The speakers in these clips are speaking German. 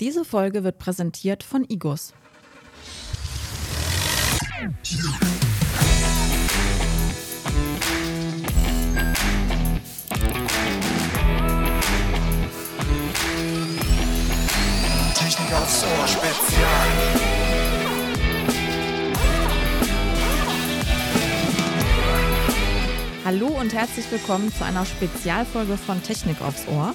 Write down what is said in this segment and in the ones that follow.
Diese Folge wird präsentiert von Igos. Technik aufs Ohr Spezial. Hallo und herzlich willkommen zu einer Spezialfolge von Technik aufs Ohr.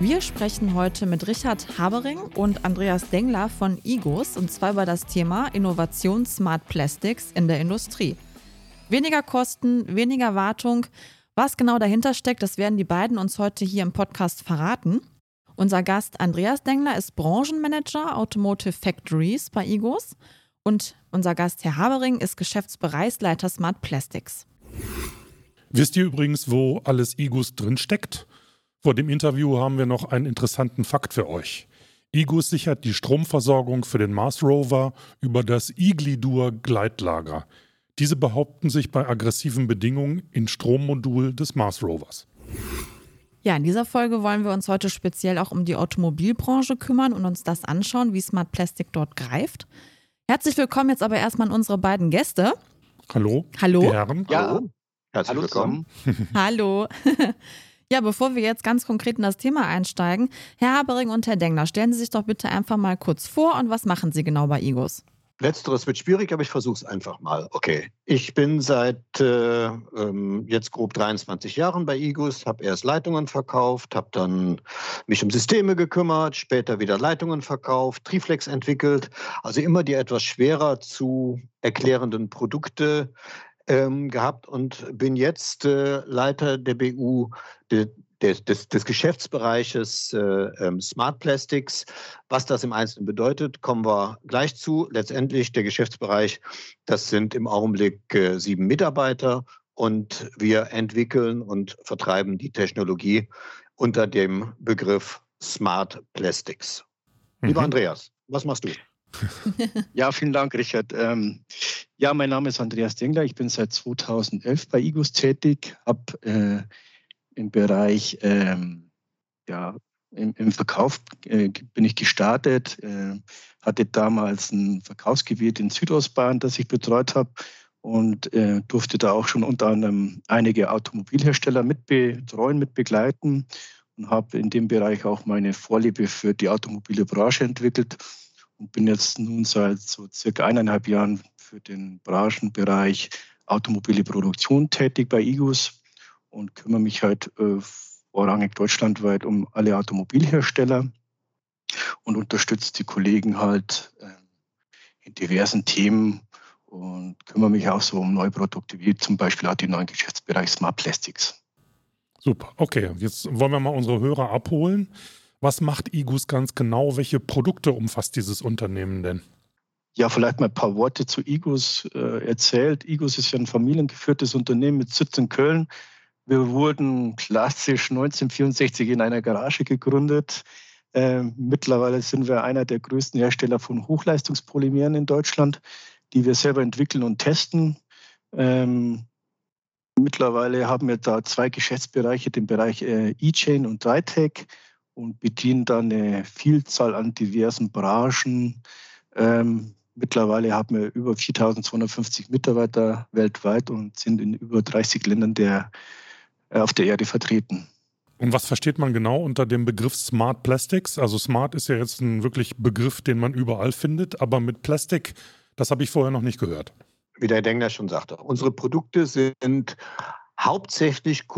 Wir sprechen heute mit Richard Habering und Andreas Dengler von Igos und zwar über das Thema Innovation Smart Plastics in der Industrie. Weniger Kosten, weniger Wartung. Was genau dahinter steckt, das werden die beiden uns heute hier im Podcast verraten. Unser Gast Andreas Dengler ist Branchenmanager Automotive Factories bei Igos und unser Gast Herr Habering ist Geschäftsbereichsleiter Smart Plastics. Wisst ihr übrigens, wo alles Igus drinsteckt? Vor dem Interview haben wir noch einen interessanten Fakt für euch. Igus sichert die Stromversorgung für den Mars Rover über das Iglidur Gleitlager. Diese behaupten sich bei aggressiven Bedingungen im Strommodul des Mars Rovers. Ja, in dieser Folge wollen wir uns heute speziell auch um die Automobilbranche kümmern und uns das anschauen, wie Smart Plastic dort greift. Herzlich willkommen jetzt aber erstmal an unsere beiden Gäste. Hallo. Hallo. Die Herren. Ja, Herzlich hallo willkommen. Hallo. Ja, bevor wir jetzt ganz konkret in das Thema einsteigen, Herr Habering und Herr Dengler, stellen Sie sich doch bitte einfach mal kurz vor und was machen Sie genau bei Igos? Letzteres wird schwierig, aber ich versuche es einfach mal. Okay. Ich bin seit äh, ähm, jetzt grob 23 Jahren bei Igus, habe erst Leitungen verkauft, habe dann mich um Systeme gekümmert, später wieder Leitungen verkauft, Triflex entwickelt. Also immer die etwas schwerer zu erklärenden Produkte ähm, gehabt und bin jetzt äh, Leiter der BU de, des, des, des Geschäftsbereiches äh, ähm, Smart Plastics. Was das im Einzelnen bedeutet, kommen wir gleich zu. Letztendlich der Geschäftsbereich, das sind im Augenblick äh, sieben Mitarbeiter und wir entwickeln und vertreiben die Technologie unter dem Begriff Smart Plastics. Lieber Mhm. Andreas, was machst du? Ja, vielen Dank, Richard. Ähm, ja, mein Name ist Andreas Dengler. Ich bin seit 2011 bei IGUS tätig, habe äh, im Bereich ähm, ja, im, im Verkauf äh, bin ich gestartet, äh, hatte damals ein Verkaufsgebiet in Südostbayern, das ich betreut habe und äh, durfte da auch schon unter anderem einige Automobilhersteller mitbetreuen, mitbegleiten und habe in dem Bereich auch meine Vorliebe für die automobile Branche entwickelt und bin jetzt nun seit so circa eineinhalb Jahren für den Branchenbereich automobile Produktion tätig bei IGUS und kümmere mich halt äh, vorrangig deutschlandweit um alle Automobilhersteller und unterstütze die Kollegen halt äh, in diversen Themen und kümmere mich auch so um neue Produkte, wie zum Beispiel auch den neuen Geschäftsbereich Smart Plastics. Super. Okay, jetzt wollen wir mal unsere Hörer abholen. Was macht Igus ganz genau? Welche Produkte umfasst dieses Unternehmen denn? Ja, vielleicht mal ein paar Worte zu Igos äh, erzählt. Igos ist ja ein familiengeführtes Unternehmen mit Sitz in Köln. Wir wurden klassisch 1964 in einer Garage gegründet. Äh, mittlerweile sind wir einer der größten Hersteller von Hochleistungspolymeren in Deutschland, die wir selber entwickeln und testen. Ähm, mittlerweile haben wir da zwei Geschäftsbereiche, den Bereich äh, E-Chain und Drytech und bedienen da eine Vielzahl an diversen Branchen. Ähm, mittlerweile haben wir über 4250 Mitarbeiter weltweit und sind in über 30 Ländern der, äh, auf der Erde vertreten. Und was versteht man genau unter dem Begriff Smart Plastics? Also Smart ist ja jetzt ein wirklich Begriff, den man überall findet, aber mit Plastik, das habe ich vorher noch nicht gehört. Wie der Dengler schon sagte, unsere Produkte sind hauptsächlich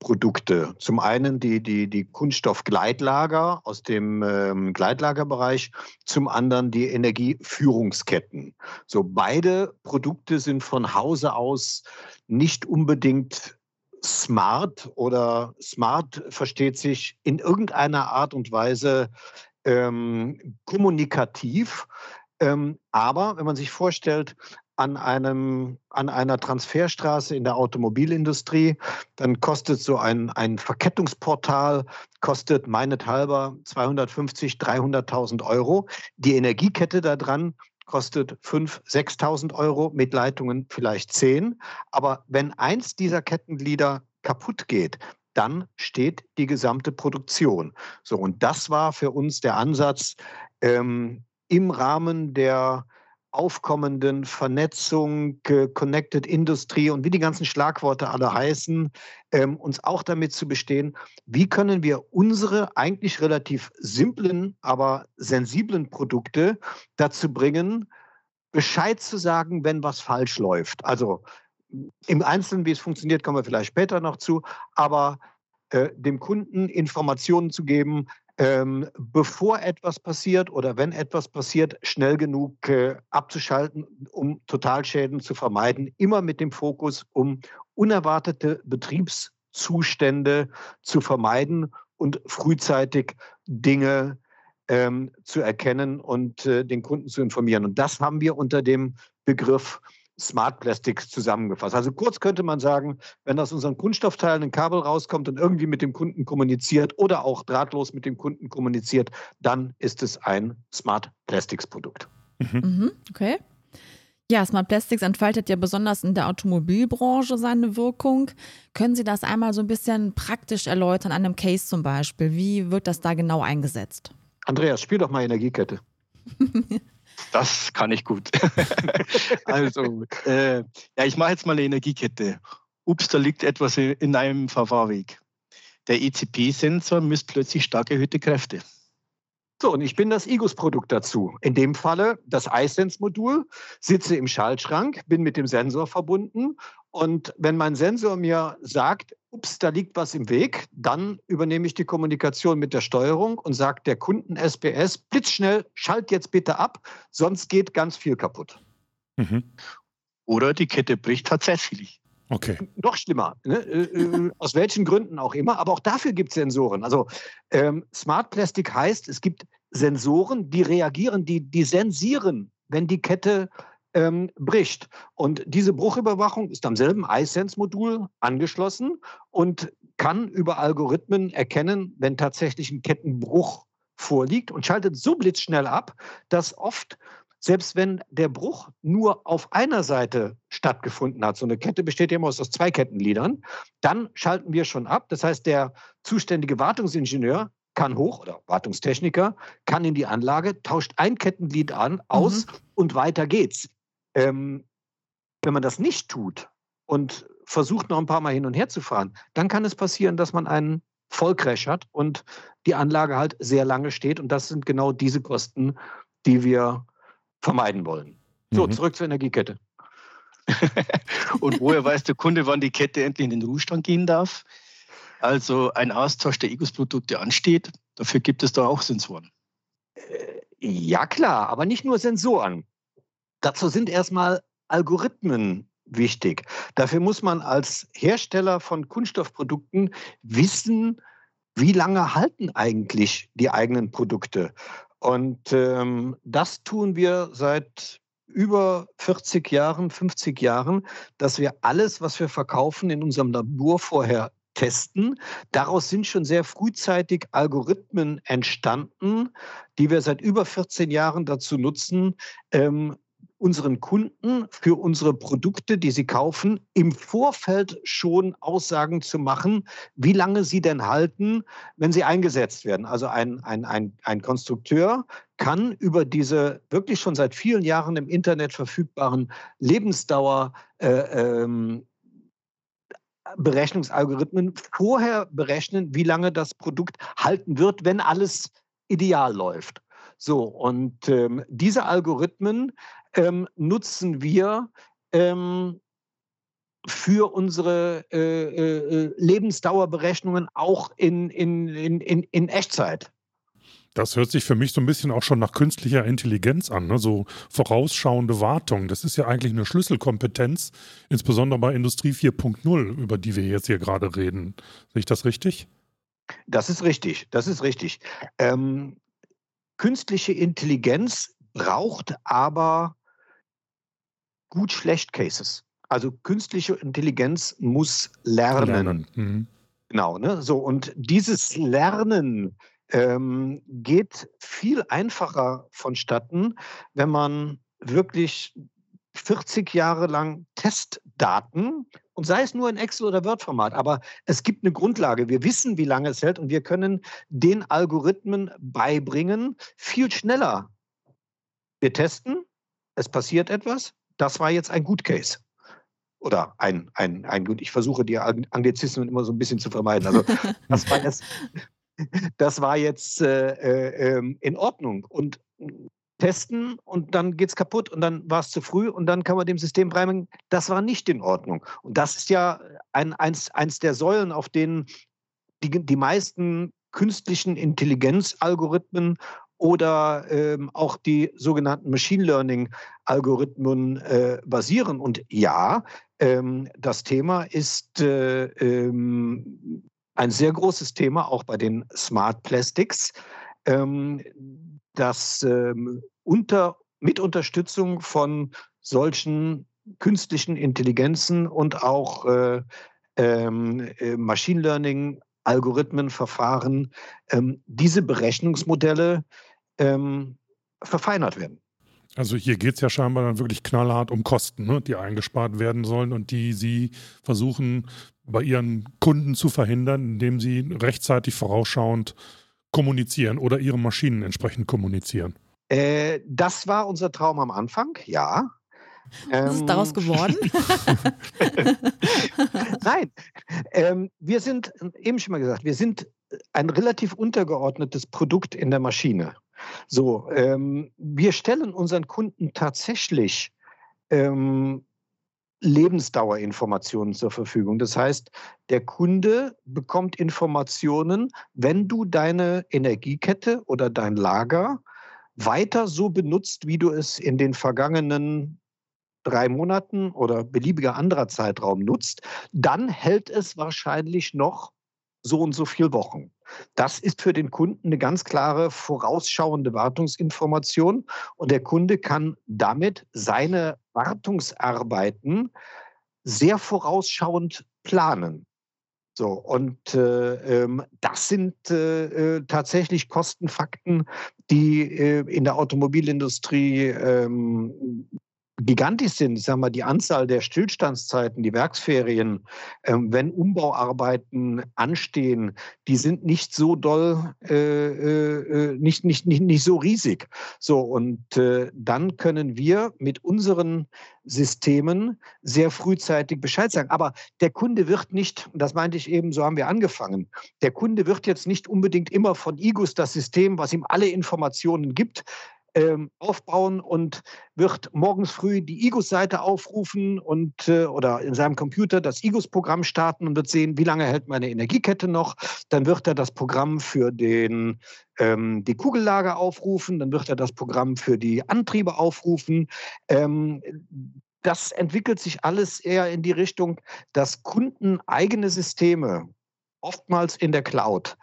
Kunststoff-Spritzgussprodukte. Zum einen die, die, die Kunststoffgleitlager aus dem ähm, Gleitlagerbereich, zum anderen die Energieführungsketten. So beide Produkte sind von Hause aus nicht unbedingt smart oder smart versteht sich in irgendeiner Art und Weise ähm, kommunikativ. Ähm, aber wenn man sich vorstellt, an, einem, an einer Transferstraße in der Automobilindustrie, dann kostet so ein, ein Verkettungsportal, kostet meinethalber 250, 300.000 Euro. Die Energiekette da dran kostet 5.000, 6.000 Euro, mit Leitungen vielleicht 10. Aber wenn eins dieser Kettenglieder kaputt geht, dann steht die gesamte Produktion. So, und das war für uns der Ansatz ähm, im Rahmen der aufkommenden Vernetzung, Connected Industry und wie die ganzen Schlagworte alle heißen, ähm, uns auch damit zu bestehen, wie können wir unsere eigentlich relativ simplen, aber sensiblen Produkte dazu bringen, Bescheid zu sagen, wenn was falsch läuft. Also im Einzelnen, wie es funktioniert, kommen wir vielleicht später noch zu, aber äh, dem Kunden Informationen zu geben, ähm, bevor etwas passiert oder wenn etwas passiert, schnell genug äh, abzuschalten, um Totalschäden zu vermeiden. Immer mit dem Fokus, um unerwartete Betriebszustände zu vermeiden und frühzeitig Dinge ähm, zu erkennen und äh, den Kunden zu informieren. Und das haben wir unter dem Begriff Smart Plastics zusammengefasst. Also kurz könnte man sagen, wenn aus unseren Kunststoffteilen ein Kabel rauskommt und irgendwie mit dem Kunden kommuniziert oder auch drahtlos mit dem Kunden kommuniziert, dann ist es ein Smart Plastics Produkt. Mhm. Mhm, okay. Ja, Smart Plastics entfaltet ja besonders in der Automobilbranche seine Wirkung. Können Sie das einmal so ein bisschen praktisch erläutern, an einem Case zum Beispiel? Wie wird das da genau eingesetzt? Andreas, spiel doch mal Energiekette. Das kann ich gut. also, äh, ja, ich mache jetzt mal eine Energiekette. Ups, da liegt etwas in einem Verfahrweg. Der ECP-Sensor misst plötzlich stark erhöhte Kräfte. So, und ich bin das IGUS-Produkt dazu. In dem Falle das iSense-Modul, sitze im Schaltschrank, bin mit dem Sensor verbunden. Und wenn mein Sensor mir sagt, ups, da liegt was im Weg, dann übernehme ich die Kommunikation mit der Steuerung und sage der Kunden SPS, blitzschnell, schalt jetzt bitte ab, sonst geht ganz viel kaputt. Mhm. Oder die Kette bricht tatsächlich. Okay. Noch schlimmer, ne? Äh, äh, aus welchen Gründen auch immer, aber auch dafür gibt es Sensoren. Also ähm, Smart Plastic heißt, es gibt Sensoren, die reagieren, die, die sensieren, wenn die Kette ähm, bricht. Und diese Bruchüberwachung ist am selben iSense-Modul angeschlossen und kann über Algorithmen erkennen, wenn tatsächlich ein Kettenbruch vorliegt und schaltet so blitzschnell ab, dass oft selbst wenn der Bruch nur auf einer Seite stattgefunden hat, so eine Kette besteht ja immer aus zwei Kettengliedern, dann schalten wir schon ab. Das heißt, der zuständige Wartungsingenieur kann hoch oder Wartungstechniker kann in die Anlage, tauscht ein Kettenglied an, aus mhm. und weiter geht's. Ähm, wenn man das nicht tut und versucht noch ein paar Mal hin und her zu fahren, dann kann es passieren, dass man einen Vollcrash hat und die Anlage halt sehr lange steht. Und das sind genau diese Kosten, die wir vermeiden wollen. So, mhm. zurück zur Energiekette. und woher weiß der Kunde, wann die Kette endlich in den Ruhestand gehen darf? Also ein Austausch der EGOS-Produkte ansteht. Dafür gibt es da auch Sensoren. Äh, ja, klar, aber nicht nur Sensoren. Dazu sind erstmal Algorithmen wichtig. Dafür muss man als Hersteller von Kunststoffprodukten wissen, wie lange halten eigentlich die eigenen Produkte. Und ähm, das tun wir seit über 40 Jahren, 50 Jahren, dass wir alles, was wir verkaufen, in unserem Labor vorher testen. Daraus sind schon sehr frühzeitig Algorithmen entstanden, die wir seit über 14 Jahren dazu nutzen, ähm, unseren Kunden für unsere Produkte, die sie kaufen, im Vorfeld schon Aussagen zu machen, wie lange sie denn halten, wenn sie eingesetzt werden. Also ein, ein, ein, ein Konstrukteur kann über diese wirklich schon seit vielen Jahren im Internet verfügbaren Lebensdauer äh, ähm, Berechnungsalgorithmen vorher berechnen, wie lange das Produkt halten wird, wenn alles ideal läuft. So, und ähm, diese Algorithmen ähm, nutzen wir ähm, für unsere äh, äh, Lebensdauerberechnungen auch in, in, in, in Echtzeit. Das hört sich für mich so ein bisschen auch schon nach künstlicher Intelligenz an, ne? so vorausschauende Wartung. Das ist ja eigentlich eine Schlüsselkompetenz, insbesondere bei Industrie 4.0, über die wir jetzt hier gerade reden. Sehe ich das richtig? Das ist richtig, das ist richtig. Ähm, künstliche Intelligenz braucht aber gut schlecht Cases. Also künstliche Intelligenz muss lernen. lernen. Mhm. Genau, ne? So, und dieses Lernen ähm, geht viel einfacher vonstatten, wenn man wirklich 40 Jahre lang Testdaten Und sei es nur in Excel- oder Word-Format. Aber es gibt eine Grundlage. Wir wissen, wie lange es hält und wir können den Algorithmen beibringen, viel schneller. Wir testen, es passiert etwas. Das war jetzt ein Good Case oder ein, ein, ein gut, ich versuche die Anglizismen immer so ein bisschen zu vermeiden. Also das war jetzt, das war jetzt äh, äh, ähm, in Ordnung. Und testen und dann geht es kaputt und dann war es zu früh und dann kann man dem System beibringen, das war nicht in Ordnung. Und das ist ja ein, eins, eins der Säulen, auf denen die, die meisten künstlichen Intelligenzalgorithmen oder ähm, auch die sogenannten Machine Learning-Algorithmen äh, basieren. Und ja, ähm, das Thema ist äh, ähm, ein sehr großes Thema, auch bei den Smart Plastics, ähm, das ähm, unter, mit Unterstützung von solchen künstlichen Intelligenzen und auch äh, ähm, äh, Machine Learning Algorithmen, Verfahren, ähm, diese Berechnungsmodelle ähm, verfeinert werden. Also hier geht es ja scheinbar dann wirklich knallhart um Kosten, ne, die eingespart werden sollen und die Sie versuchen bei Ihren Kunden zu verhindern, indem Sie rechtzeitig vorausschauend kommunizieren oder Ihre Maschinen entsprechend kommunizieren. Äh, das war unser Traum am Anfang, ja. Was ist daraus ähm, geworden? Nein, ähm, wir sind, eben schon mal gesagt, wir sind ein relativ untergeordnetes Produkt in der Maschine. So, ähm, wir stellen unseren Kunden tatsächlich ähm, Lebensdauerinformationen zur Verfügung. Das heißt, der Kunde bekommt Informationen, wenn du deine Energiekette oder dein Lager weiter so benutzt, wie du es in den vergangenen drei Monaten oder beliebiger anderer Zeitraum nutzt, dann hält es wahrscheinlich noch so und so viele Wochen. Das ist für den Kunden eine ganz klare vorausschauende Wartungsinformation und der Kunde kann damit seine Wartungsarbeiten sehr vorausschauend planen. So, und äh, ähm, das sind äh, äh tatsächlich Kostenfakten, die äh, in der Automobilindustrie ähm, gigantisch sind. Ich sage mal, die Anzahl der Stillstandszeiten, die Werksferien, ähm, wenn Umbauarbeiten anstehen, die sind nicht so doll, äh, äh, äh, nicht, nicht, nicht, nicht so riesig. So, und äh, dann können wir mit unseren Systemen sehr frühzeitig Bescheid sagen. Aber der Kunde wird nicht, das meinte ich eben, so haben wir angefangen, der Kunde wird jetzt nicht unbedingt immer von IGUS das System, was ihm alle Informationen gibt, ähm, aufbauen und wird morgens früh die IGUS-Seite aufrufen und äh, oder in seinem Computer das IGUS-Programm starten und wird sehen, wie lange hält meine Energiekette noch. Dann wird er das Programm für den ähm, die Kugellager aufrufen, dann wird er das Programm für die Antriebe aufrufen. Ähm, das entwickelt sich alles eher in die Richtung, dass Kunden eigene Systeme oftmals in der Cloud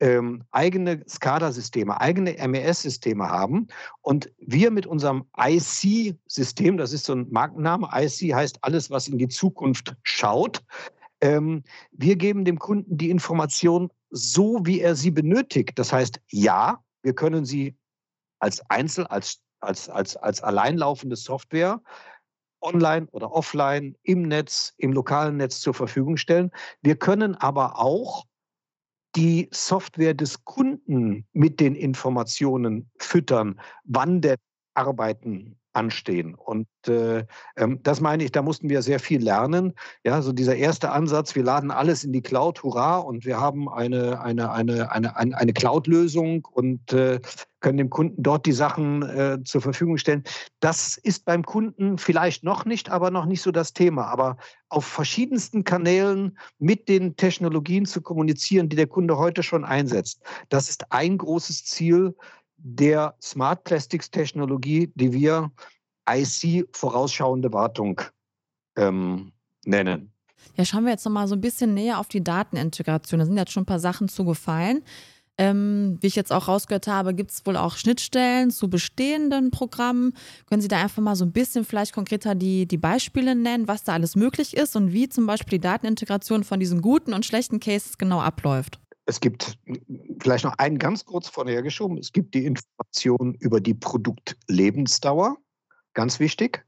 ähm, eigene SCADA-Systeme, eigene MES-Systeme haben. Und wir mit unserem IC-System, das ist so ein Markenname, IC heißt alles, was in die Zukunft schaut. Ähm, wir geben dem Kunden die Information so, wie er sie benötigt. Das heißt, ja, wir können sie als Einzel, als, als, als, als alleinlaufende Software online oder offline, im Netz, im lokalen Netz zur Verfügung stellen. Wir können aber auch die Software des Kunden mit den Informationen füttern, wann der Arbeiten anstehen. Und äh, ähm, das meine ich, da mussten wir sehr viel lernen. Ja, so dieser erste Ansatz, wir laden alles in die Cloud, hurra, und wir haben eine, eine, eine, eine, eine, eine Cloud-Lösung und äh, können dem Kunden dort die Sachen äh, zur Verfügung stellen. Das ist beim Kunden vielleicht noch nicht, aber noch nicht so das Thema. Aber auf verschiedensten Kanälen mit den Technologien zu kommunizieren, die der Kunde heute schon einsetzt, das ist ein großes Ziel der Smart Plastics Technologie, die wir IC vorausschauende Wartung ähm, nennen. Ja, schauen wir jetzt nochmal so ein bisschen näher auf die Datenintegration. Da sind jetzt schon ein paar Sachen zugefallen. Ähm, wie ich jetzt auch rausgehört habe, gibt es wohl auch Schnittstellen zu bestehenden Programmen. Können Sie da einfach mal so ein bisschen vielleicht konkreter die, die Beispiele nennen, was da alles möglich ist und wie zum Beispiel die Datenintegration von diesen guten und schlechten Cases genau abläuft? Es gibt vielleicht noch einen ganz kurz vorhergeschoben. Es gibt die Information über die Produktlebensdauer, ganz wichtig.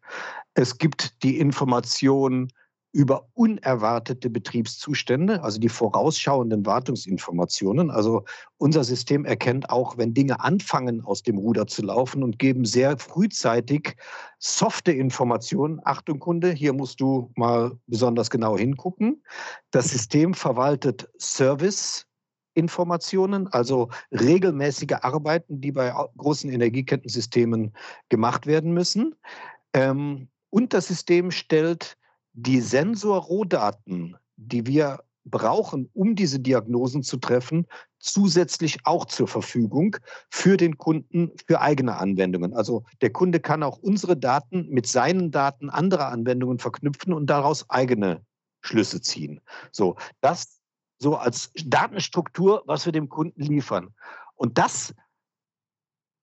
Es gibt die Information über unerwartete Betriebszustände, also die vorausschauenden Wartungsinformationen. Also unser System erkennt auch, wenn Dinge anfangen, aus dem Ruder zu laufen und geben sehr frühzeitig softe Informationen. Achtung, Kunde, hier musst du mal besonders genau hingucken. Das System verwaltet Service. Informationen, also regelmäßige Arbeiten, die bei großen Energiekettensystemen gemacht werden müssen. Ähm, und das System stellt die Sensorrohdaten, die wir brauchen, um diese Diagnosen zu treffen, zusätzlich auch zur Verfügung für den Kunden für eigene Anwendungen. Also der Kunde kann auch unsere Daten mit seinen Daten anderer Anwendungen verknüpfen und daraus eigene Schlüsse ziehen. So, das so als Datenstruktur, was wir dem Kunden liefern. Und das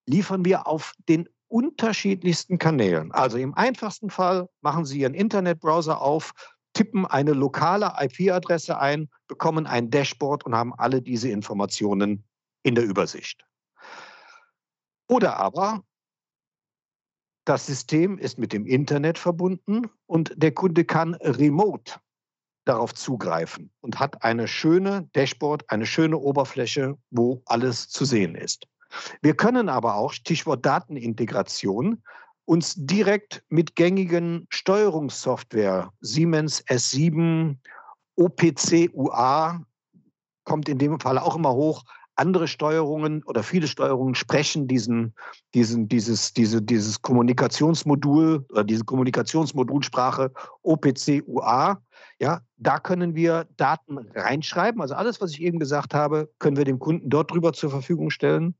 liefern wir auf den unterschiedlichsten Kanälen. Also im einfachsten Fall machen Sie Ihren Internetbrowser auf, tippen eine lokale IP-Adresse ein, bekommen ein Dashboard und haben alle diese Informationen in der Übersicht. Oder aber das System ist mit dem Internet verbunden und der Kunde kann remote darauf zugreifen und hat eine schöne Dashboard, eine schöne Oberfläche, wo alles zu sehen ist. Wir können aber auch, Stichwort Datenintegration, uns direkt mit gängigen Steuerungssoftware, Siemens S7, OPC UA, kommt in dem Fall auch immer hoch, andere Steuerungen oder viele Steuerungen sprechen diesen, diesen, dieses, diese, dieses Kommunikationsmodul oder diese Kommunikationsmodulsprache OPC UA. Ja, da können wir Daten reinschreiben. Also alles, was ich eben gesagt habe, können wir dem Kunden dort drüber zur Verfügung stellen.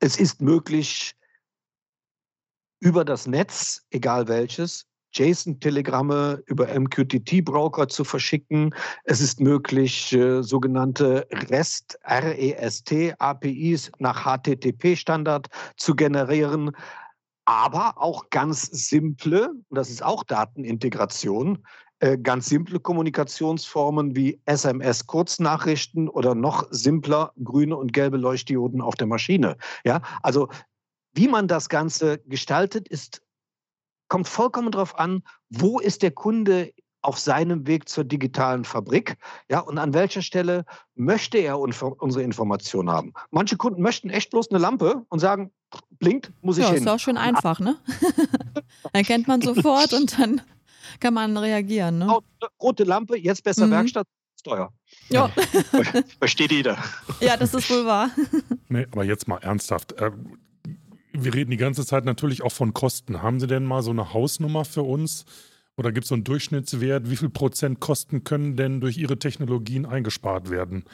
Es ist möglich, über das Netz, egal welches, JSON-Telegramme über MQTT-Broker zu verschicken. Es ist möglich, äh, sogenannte REST, REST APIs nach HTTP-Standard zu generieren, aber auch ganz simple, und das ist auch Datenintegration, äh, ganz simple Kommunikationsformen wie SMS-Kurznachrichten oder noch simpler grüne und gelbe Leuchtdioden auf der Maschine. Ja, also wie man das Ganze gestaltet, ist, kommt vollkommen darauf an, wo ist der Kunde auf seinem Weg zur digitalen Fabrik, ja, und an welcher Stelle möchte er unsere Information haben. Manche Kunden möchten echt bloß eine Lampe und sagen, blinkt, muss ich ja, hin. ist auch schön einfach, ne? Erkennt man sofort und dann kann man reagieren. Ne? Rote Lampe, jetzt besser mhm. Werkstatt, teuer. Ja. Versteht jeder. Ja, das ist wohl wahr. Nee, aber jetzt mal ernsthaft. Äh, wir reden die ganze Zeit natürlich auch von Kosten. Haben Sie denn mal so eine Hausnummer für uns? Oder gibt es so einen Durchschnittswert? Wie viel Prozent Kosten können denn durch Ihre Technologien eingespart werden?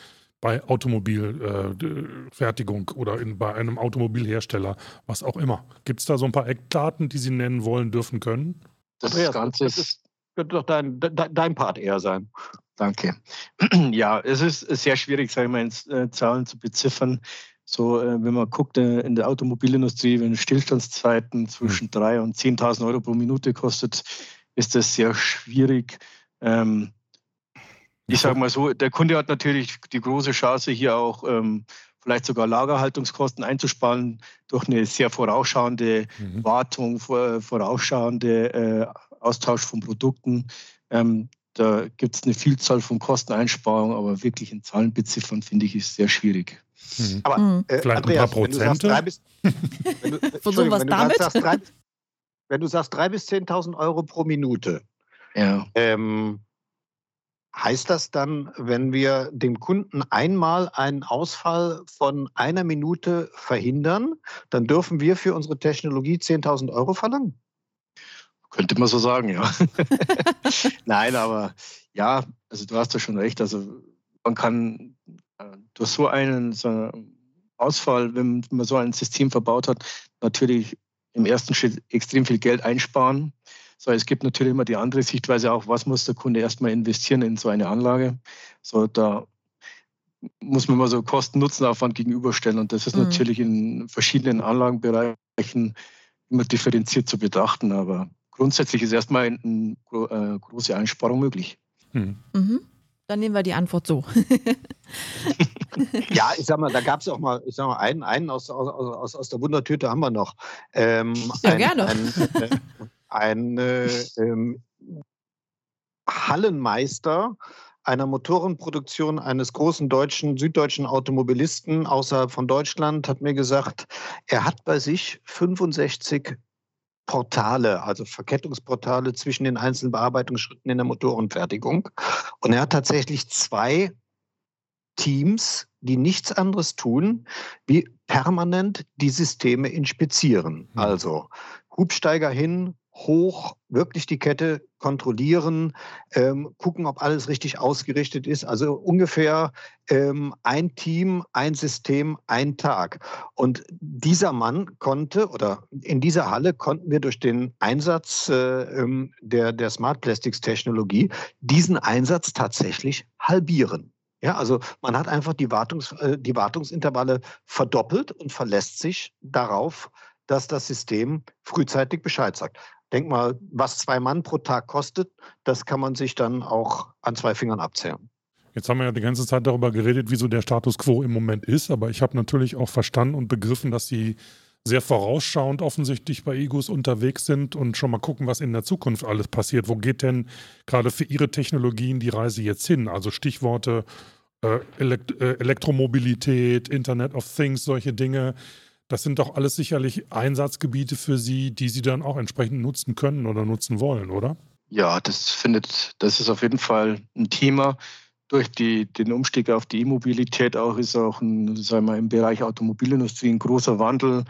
Bei Automobilfertigung äh, oder in, bei einem Automobilhersteller, was auch immer. Gibt es da so ein paar Eckdaten, die Sie nennen wollen, dürfen, können? Das Andreas, Ganze das ist, könnte doch dein, dein Part eher sein. Danke. Ja, es ist sehr schwierig, sage ich mal, in äh, Zahlen zu beziffern. So, äh, wenn man guckt äh, in der Automobilindustrie, wenn Stillstandszeiten zwischen 3.000 hm. und 10.000 Euro pro Minute kostet, ist das sehr schwierig. Ähm, ich sage mal so, der Kunde hat natürlich die große Chance, hier auch ähm, vielleicht sogar Lagerhaltungskosten einzusparen durch eine sehr vorausschauende mhm. Wartung, vorausschauende äh, Austausch von Produkten. Ähm, da gibt es eine Vielzahl von Kosteneinsparungen, aber wirklich in Zahlen beziffern, finde ich, ist sehr schwierig. Mhm. Aber mhm. äh, vielleicht Andreas, ein paar Prozente? Wenn du sagst, drei wenn, du, wenn, du sagst, drei, wenn du sagst 3.000 bis 10.000 Euro pro Minute, ja. ähm, Heißt das dann, wenn wir dem Kunden einmal einen Ausfall von einer Minute verhindern, dann dürfen wir für unsere Technologie 10.000 Euro verlangen? Könnte man so sagen, ja. Nein, aber ja, also du hast ja schon recht. Also man kann äh, durch so einen, so einen Ausfall, wenn man so ein System verbaut hat, natürlich im ersten Schritt extrem viel Geld einsparen. So, es gibt natürlich immer die andere Sichtweise auch, was muss der Kunde erstmal investieren in so eine Anlage. So, da muss man mal so Kosten-Nutzen-Aufwand gegenüberstellen. Und das ist mhm. natürlich in verschiedenen Anlagenbereichen immer differenziert zu betrachten. Aber grundsätzlich ist erstmal eine äh, große Einsparung möglich. Mhm. Mhm. Dann nehmen wir die Antwort so. ja, ich sag mal, da gab es auch mal, ich sag mal, einen, einen aus, aus, aus, aus der Wundertüte haben wir noch. Ähm, ja, ein, gerne. Ein, ein äh, ähm, Hallenmeister einer Motorenproduktion eines großen deutschen, süddeutschen Automobilisten außerhalb von Deutschland hat mir gesagt, er hat bei sich 65 Portale, also Verkettungsportale zwischen den einzelnen Bearbeitungsschritten in der Motorenfertigung. Und er hat tatsächlich zwei Teams, die nichts anderes tun, wie permanent die Systeme inspizieren. Mhm. Also Hubsteiger hin, hoch, wirklich die Kette kontrollieren, ähm, gucken, ob alles richtig ausgerichtet ist. Also ungefähr ähm, ein Team, ein System, ein Tag. Und dieser Mann konnte, oder in dieser Halle konnten wir durch den Einsatz äh, ähm, der, der Smart Plastics Technologie diesen Einsatz tatsächlich halbieren. Ja, also man hat einfach die, Wartungs, äh, die Wartungsintervalle verdoppelt und verlässt sich darauf, dass das System frühzeitig Bescheid sagt. Denk mal, was zwei Mann pro Tag kostet, das kann man sich dann auch an zwei Fingern abzählen. Jetzt haben wir ja die ganze Zeit darüber geredet, wieso der Status quo im Moment ist, aber ich habe natürlich auch verstanden und begriffen, dass sie sehr vorausschauend offensichtlich bei Egos unterwegs sind und schon mal gucken, was in der Zukunft alles passiert. Wo geht denn gerade für Ihre Technologien die Reise jetzt hin? Also Stichworte äh, Elekt äh, Elektromobilität, Internet of Things, solche Dinge. Das sind doch alles sicherlich Einsatzgebiete für Sie, die Sie dann auch entsprechend nutzen können oder nutzen wollen, oder? Ja, das findet, das ist auf jeden Fall ein Thema. Durch die, den Umstieg auf die E-Mobilität auch ist auch ein, sagen wir, im Bereich Automobilindustrie ein großer Wandel.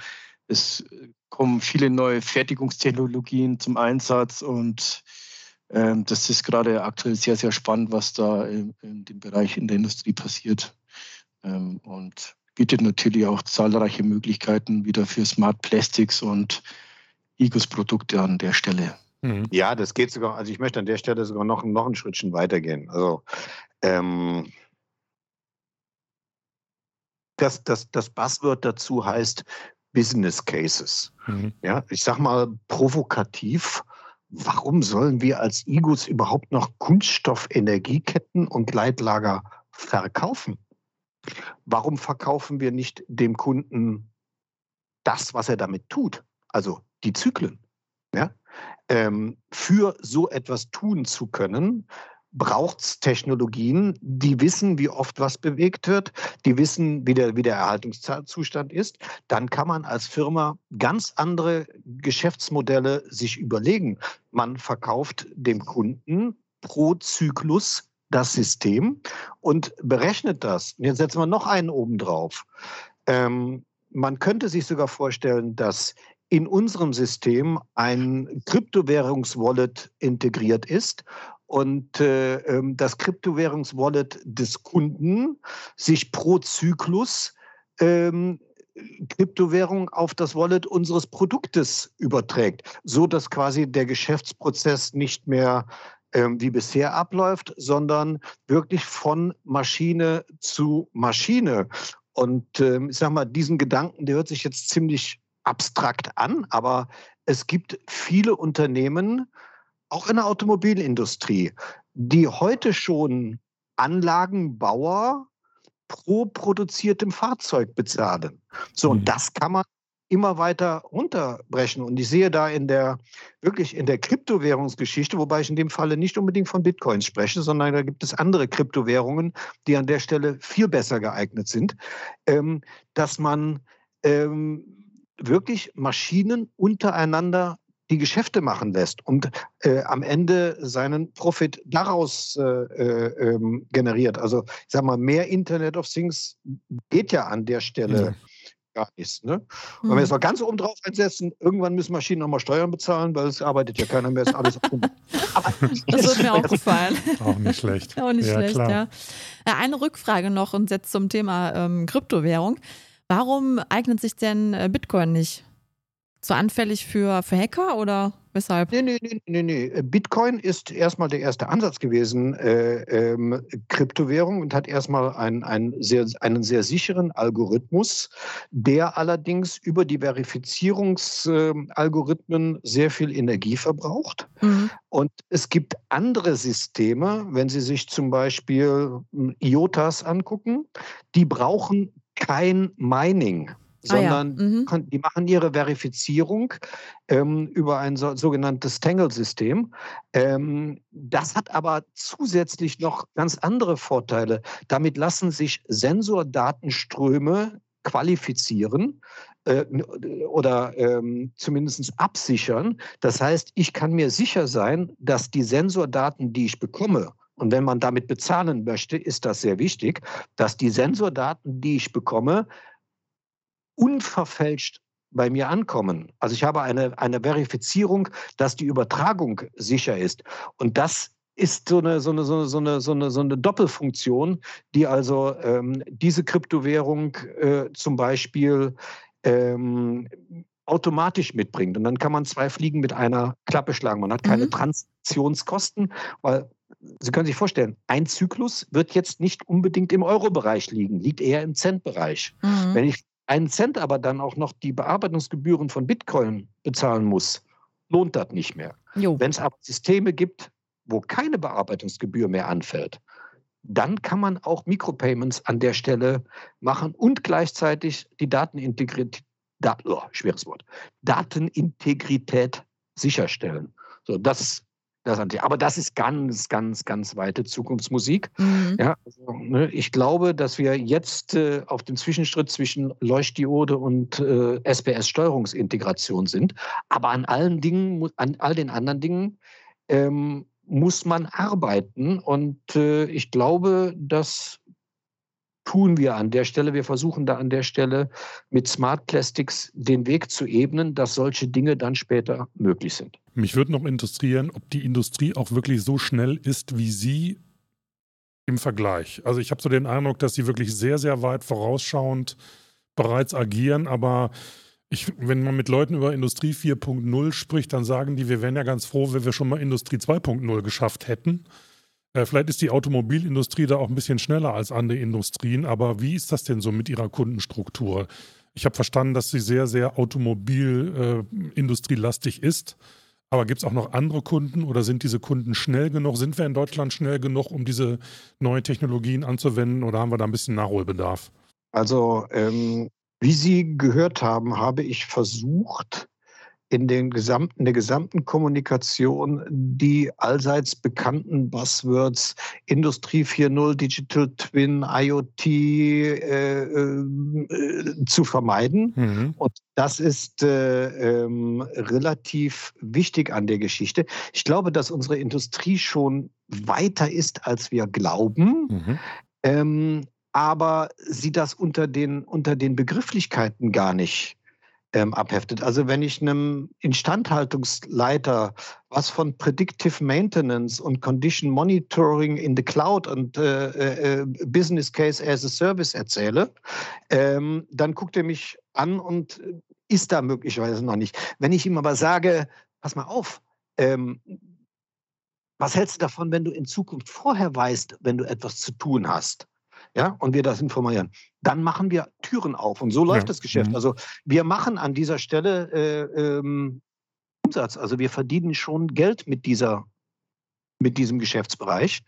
Es kommen viele neue Fertigungstechnologien zum Einsatz und ähm, das ist gerade aktuell sehr, sehr spannend, was da in, in dem Bereich in der Industrie passiert. Ähm, und bietet natürlich auch zahlreiche Möglichkeiten wieder für Smart Plastics und Igos-Produkte an der Stelle. Mhm. Ja, das geht sogar, also ich möchte an der Stelle sogar noch, noch ein Schrittchen weitergehen. Also ähm, das, das, das Buzzword dazu heißt Business Cases. Mhm. Ja, ich sag mal provokativ, warum sollen wir als Igos überhaupt noch Kunststoffenergieketten und Gleitlager verkaufen? Warum verkaufen wir nicht dem Kunden das, was er damit tut? Also die Zyklen. Ja? Ähm, für so etwas tun zu können, braucht es Technologien, die wissen, wie oft was bewegt wird, die wissen, wie der, wie der Erhaltungszustand ist. Dann kann man als Firma ganz andere Geschäftsmodelle sich überlegen. Man verkauft dem Kunden pro Zyklus das System und berechnet das. Und jetzt setzen wir noch einen oben drauf. Ähm, man könnte sich sogar vorstellen, dass in unserem System ein Kryptowährungswallet integriert ist und äh, ähm, das Kryptowährungswallet des Kunden sich pro Zyklus ähm, Kryptowährung auf das Wallet unseres Produktes überträgt, so dass quasi der Geschäftsprozess nicht mehr wie bisher abläuft, sondern wirklich von Maschine zu Maschine. Und ähm, ich sage mal, diesen Gedanken, der hört sich jetzt ziemlich abstrakt an, aber es gibt viele Unternehmen, auch in der Automobilindustrie, die heute schon Anlagenbauer pro produziertem Fahrzeug bezahlen. So, und mhm. das kann man immer weiter runterbrechen. Und ich sehe da in der, wirklich in der Kryptowährungsgeschichte, wobei ich in dem Falle nicht unbedingt von Bitcoins spreche, sondern da gibt es andere Kryptowährungen, die an der Stelle viel besser geeignet sind, ähm, dass man ähm, wirklich Maschinen untereinander die Geschäfte machen lässt und äh, am Ende seinen Profit daraus äh, äh, ähm, generiert. Also ich sage mal, mehr Internet of Things geht ja an der Stelle. Ja gar nichts. Ne? Wenn wir jetzt hm. mal ganz oben drauf einsetzen, irgendwann müssen Maschinen nochmal Steuern bezahlen, weil es arbeitet ja keiner mehr, ist alles Aber Das wird mir auch gefallen. Auch nicht schlecht. auch nicht ja, schlecht, klar. ja. Eine Rückfrage noch und jetzt zum Thema ähm, Kryptowährung. Warum eignet sich denn äh, Bitcoin nicht? Zu anfällig für, für Hacker oder? Weshalb? Nee, nee, nee, nee, nee. Bitcoin ist erstmal der erste Ansatz gewesen, äh, ähm, Kryptowährung, und hat erstmal ein, ein sehr, einen sehr sicheren Algorithmus, der allerdings über die Verifizierungsalgorithmen äh, sehr viel Energie verbraucht. Mhm. Und es gibt andere Systeme, wenn Sie sich zum Beispiel hm, IOTAs angucken, die brauchen kein Mining. Sondern ah, ja. mhm. die machen ihre Verifizierung ähm, über ein so, sogenanntes Tangle-System. Ähm, das hat aber zusätzlich noch ganz andere Vorteile. Damit lassen sich Sensordatenströme qualifizieren äh, oder ähm, zumindest absichern. Das heißt, ich kann mir sicher sein, dass die Sensordaten, die ich bekomme, und wenn man damit bezahlen möchte, ist das sehr wichtig, dass die Sensordaten, die ich bekomme, unverfälscht bei mir ankommen. Also ich habe eine, eine Verifizierung, dass die Übertragung sicher ist. Und das ist so eine, so eine, so eine, so eine, so eine Doppelfunktion, die also ähm, diese Kryptowährung äh, zum Beispiel ähm, automatisch mitbringt. Und dann kann man zwei Fliegen mit einer Klappe schlagen. Man hat keine mhm. Transaktionskosten, weil Sie können sich vorstellen, ein Zyklus wird jetzt nicht unbedingt im Euro-Bereich liegen, liegt eher im Cent-Bereich. Mhm. Wenn ich einen Cent aber dann auch noch die Bearbeitungsgebühren von Bitcoin bezahlen muss, lohnt das nicht mehr. Wenn es aber Systeme gibt, wo keine Bearbeitungsgebühr mehr anfällt, dann kann man auch Mikropayments an der Stelle machen und gleichzeitig die Datenintegrität, Dat, oh, schweres Wort, Datenintegrität sicherstellen. So, das das Aber das ist ganz, ganz, ganz weite Zukunftsmusik. Mhm. Ja, also, ne, ich glaube, dass wir jetzt äh, auf dem Zwischenschritt zwischen Leuchtdiode und äh, SPS-Steuerungsintegration sind. Aber an allen Dingen, an all den anderen Dingen ähm, muss man arbeiten. Und äh, ich glaube, dass tun wir an der Stelle. Wir versuchen da an der Stelle mit Smart Plastics den Weg zu ebnen, dass solche Dinge dann später möglich sind. Mich würde noch interessieren, ob die Industrie auch wirklich so schnell ist wie Sie im Vergleich. Also ich habe so den Eindruck, dass Sie wirklich sehr, sehr weit vorausschauend bereits agieren, aber ich, wenn man mit Leuten über Industrie 4.0 spricht, dann sagen die, wir wären ja ganz froh, wenn wir schon mal Industrie 2.0 geschafft hätten. Äh, vielleicht ist die Automobilindustrie da auch ein bisschen schneller als andere Industrien, aber wie ist das denn so mit Ihrer Kundenstruktur? Ich habe verstanden, dass sie sehr, sehr automobilindustrielastig äh, ist. Aber gibt es auch noch andere Kunden oder sind diese Kunden schnell genug? Sind wir in Deutschland schnell genug, um diese neuen Technologien anzuwenden oder haben wir da ein bisschen Nachholbedarf? Also, ähm, wie Sie gehört haben, habe ich versucht, in, den gesamten, in der gesamten Kommunikation die allseits bekannten Buzzwords Industrie 4.0, Digital Twin, IoT äh, äh, zu vermeiden. Mhm. Und das ist äh, ähm, relativ wichtig an der Geschichte. Ich glaube, dass unsere Industrie schon weiter ist, als wir glauben. Mhm. Ähm, aber sie das unter den, unter den Begrifflichkeiten gar nicht ähm, abheftet. Also wenn ich einem Instandhaltungsleiter was von Predictive Maintenance und Condition Monitoring in the Cloud und äh, äh, Business Case as a Service erzähle, ähm, dann guckt er mich an und ist da möglicherweise noch nicht. Wenn ich ihm aber sage, pass mal auf, ähm, was hältst du davon, wenn du in Zukunft vorher weißt, wenn du etwas zu tun hast? Ja, und wir das informieren, dann machen wir Türen auf. Und so läuft ja. das Geschäft. Mhm. Also wir machen an dieser Stelle äh, ähm, Umsatz. Also wir verdienen schon Geld mit dieser mit diesem Geschäftsbereich.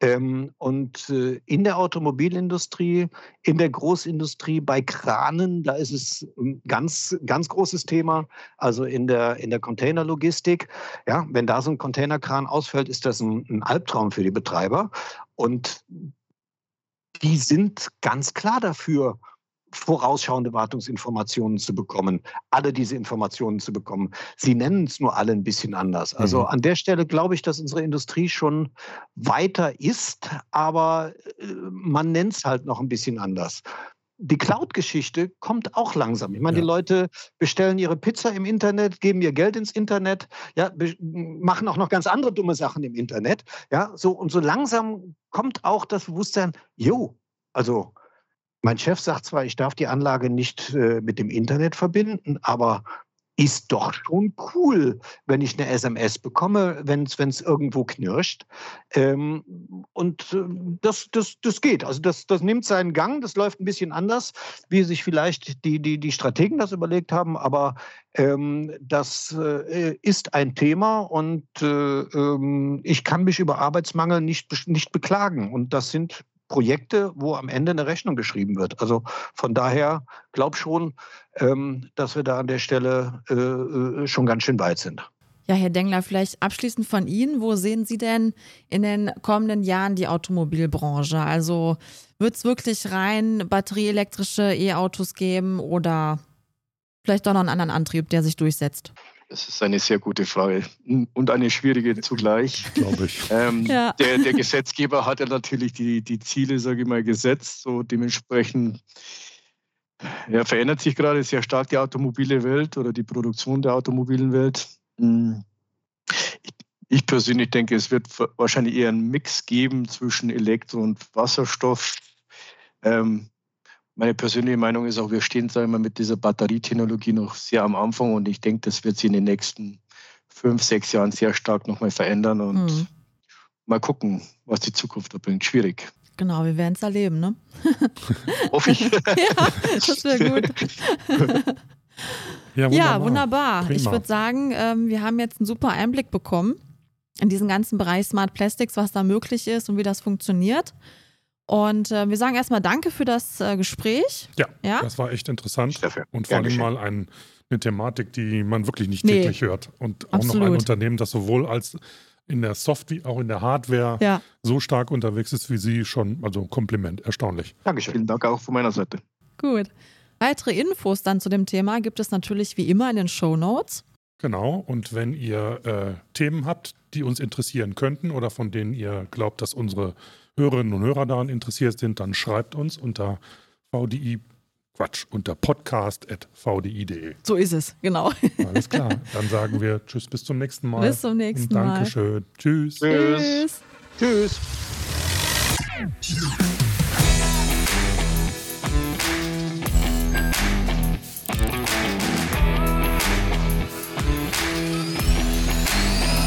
Ähm, und äh, in der Automobilindustrie, in der Großindustrie, bei Kranen, da ist es ein ganz, ganz großes Thema. Also in der, in der Containerlogistik. Ja, wenn da so ein Containerkran ausfällt, ist das ein, ein Albtraum für die Betreiber. Und die sind ganz klar dafür, vorausschauende Wartungsinformationen zu bekommen, alle diese Informationen zu bekommen. Sie nennen es nur alle ein bisschen anders. Also mhm. an der Stelle glaube ich, dass unsere Industrie schon weiter ist, aber äh, man nennt es halt noch ein bisschen anders. Die Cloud-Geschichte kommt auch langsam. Ich meine, ja. die Leute bestellen ihre Pizza im Internet, geben ihr Geld ins Internet, ja, machen auch noch ganz andere dumme Sachen im Internet. Ja, so und so langsam kommt auch das Bewusstsein, jo, also mein Chef sagt zwar, ich darf die Anlage nicht äh, mit dem Internet verbinden, aber ist doch schon cool, wenn ich eine SMS bekomme, wenn es irgendwo knirscht. Ähm, und äh, das, das, das geht. Also das, das nimmt seinen Gang, das läuft ein bisschen anders, wie sich vielleicht die, die, die Strategen das überlegt haben, aber ähm, das äh, ist ein Thema und äh, ähm, ich kann mich über Arbeitsmangel nicht, nicht beklagen. Und das sind Projekte, wo am Ende eine Rechnung geschrieben wird. Also von daher glaube schon, ähm, dass wir da an der Stelle äh, äh, schon ganz schön weit sind. Ja, Herr Dengler, vielleicht abschließend von Ihnen, wo sehen Sie denn in den kommenden Jahren die Automobilbranche? Also wird es wirklich rein batterieelektrische E-Autos geben oder vielleicht doch noch einen anderen Antrieb, der sich durchsetzt? Das ist eine sehr gute Frage und eine schwierige zugleich. Glaube ich. Ähm, ja. der, der, Gesetzgeber hat ja natürlich die, die Ziele, sage ich mal, gesetzt. So dementsprechend ja, verändert sich gerade sehr stark die automobile Welt oder die Produktion der automobilen Welt. Hm. Ich persönlich denke, es wird wahrscheinlich eher einen Mix geben zwischen Elektro- und Wasserstoff. Ähm, meine persönliche Meinung ist auch, wir stehen sagen wir, mit dieser Batterietechnologie noch sehr am Anfang und ich denke, das wird sich in den nächsten fünf, sechs Jahren sehr stark nochmal verändern und mhm. mal gucken, was die Zukunft da bringt. Schwierig. Genau, wir werden es erleben, ne? Hoffe ich. ja, das wäre gut. ja, wunderbar. Ja, wunderbar. Ich würde sagen, ähm, wir haben jetzt einen super Einblick bekommen in diesen ganzen Bereich Smart Plastics, was da möglich ist und wie das funktioniert. Und äh, wir sagen erstmal Danke für das äh, Gespräch. Ja, ja, das war echt interessant. Und vor allem mal ein, eine Thematik, die man wirklich nicht nee. täglich hört. Und auch Absolut. noch ein Unternehmen, das sowohl als in der Software, auch in der Hardware ja. so stark unterwegs ist wie Sie, schon, also Kompliment, erstaunlich. Dankeschön. Vielen Dank auch von meiner Seite. Gut. Weitere Infos dann zu dem Thema gibt es natürlich wie immer in den Show Notes. Genau, und wenn ihr äh, Themen habt, die uns interessieren könnten oder von denen ihr glaubt, dass unsere Hörerinnen und Hörer daran interessiert sind, dann schreibt uns unter VDI, Quatsch, unter podcast.vdi.de. So ist es, genau. Alles klar. Dann sagen wir Tschüss, bis zum nächsten Mal. Bis zum nächsten Mal. Dankeschön. Tschüss. Tschüss. Tschüss.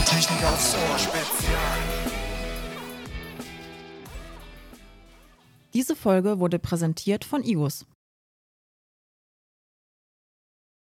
Technik aufs Ohr Spezial. Diese Folge wurde präsentiert von IGUS.